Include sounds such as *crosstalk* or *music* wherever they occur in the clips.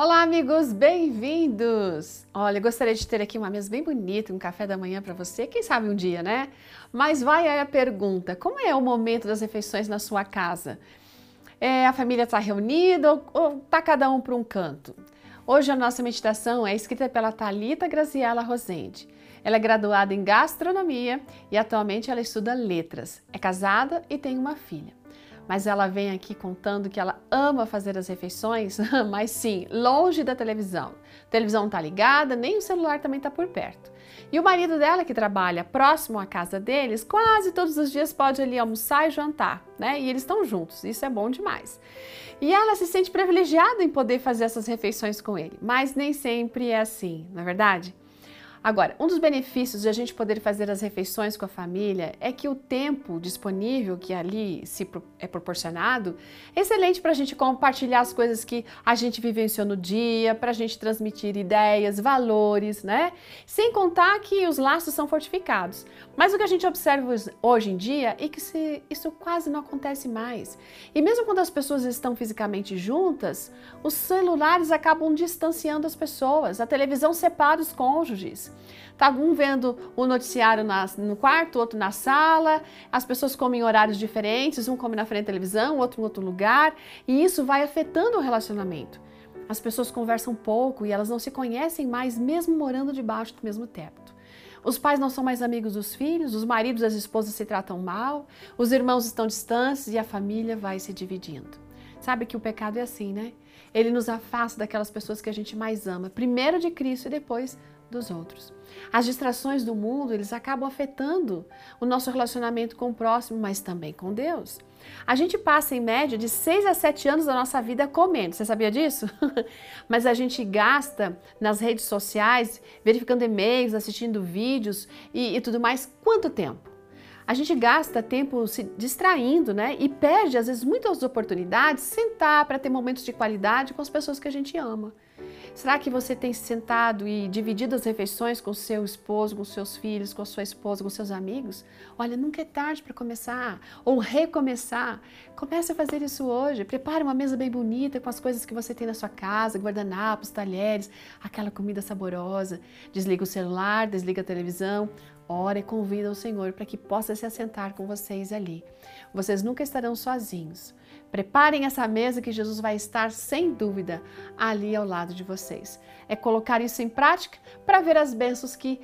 Olá, amigos, bem-vindos! Olha, gostaria de ter aqui uma mesa bem bonita, um café da manhã para você, quem sabe um dia, né? Mas vai aí a pergunta: como é o momento das refeições na sua casa? É, a família está reunida ou está cada um para um canto? Hoje a nossa meditação é escrita pela Talita Graziela Rosende. Ela é graduada em gastronomia e atualmente ela estuda letras. É casada e tem uma filha mas ela vem aqui contando que ela ama fazer as refeições, *laughs* mas sim, longe da televisão. A televisão não está ligada, nem o celular também está por perto. E o marido dela, que trabalha próximo à casa deles, quase todos os dias pode ali almoçar e jantar, né? E eles estão juntos, isso é bom demais. E ela se sente privilegiada em poder fazer essas refeições com ele, mas nem sempre é assim, não é verdade? Agora, um dos benefícios de a gente poder fazer as refeições com a família é que o tempo disponível que ali se é proporcionado é excelente para a gente compartilhar as coisas que a gente vivenciou no dia, para a gente transmitir ideias, valores, né? Sem contar que os laços são fortificados. Mas o que a gente observa hoje em dia é que isso quase não acontece mais. E mesmo quando as pessoas estão fisicamente juntas, os celulares acabam distanciando as pessoas, a televisão separa os cônjuges. Tá um vendo o noticiário no quarto, outro na sala, as pessoas comem em horários diferentes, um come na frente da televisão, outro em outro lugar, e isso vai afetando o relacionamento. As pessoas conversam pouco e elas não se conhecem mais, mesmo morando debaixo do mesmo teto. Os pais não são mais amigos dos filhos, os maridos e as esposas se tratam mal, os irmãos estão distantes e a família vai se dividindo. Sabe que o pecado é assim, né? Ele nos afasta daquelas pessoas que a gente mais ama, primeiro de Cristo e depois dos outros. As distrações do mundo, eles acabam afetando o nosso relacionamento com o próximo, mas também com Deus. A gente passa em média de 6 a 7 anos da nossa vida comendo. Você sabia disso? *laughs* mas a gente gasta nas redes sociais, verificando e-mails, assistindo vídeos e, e tudo mais, quanto tempo? A gente gasta tempo se distraindo, né? E perde, às vezes, muitas oportunidades de sentar para ter momentos de qualidade com as pessoas que a gente ama. Será que você tem sentado e dividido as refeições com seu esposo, com seus filhos, com sua esposa, com seus amigos? Olha, nunca é tarde para começar ou recomeçar. Comece a fazer isso hoje. Prepare uma mesa bem bonita com as coisas que você tem na sua casa, guardanapos, talheres, aquela comida saborosa. Desliga o celular, desliga a televisão. Ora e convida o Senhor para que possa se assentar com vocês ali. Vocês nunca estarão sozinhos. Preparem essa mesa que Jesus vai estar, sem dúvida, ali ao lado de vocês. É colocar isso em prática para ver as bênçãos que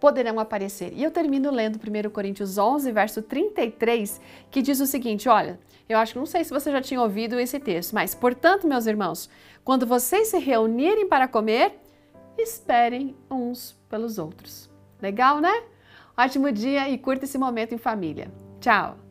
poderão aparecer. E eu termino lendo 1 Coríntios 11, verso 33, que diz o seguinte: olha, eu acho que não sei se você já tinha ouvido esse texto, mas, portanto, meus irmãos, quando vocês se reunirem para comer, esperem uns pelos outros. Legal, né? Ótimo dia e curta esse momento em família. Tchau!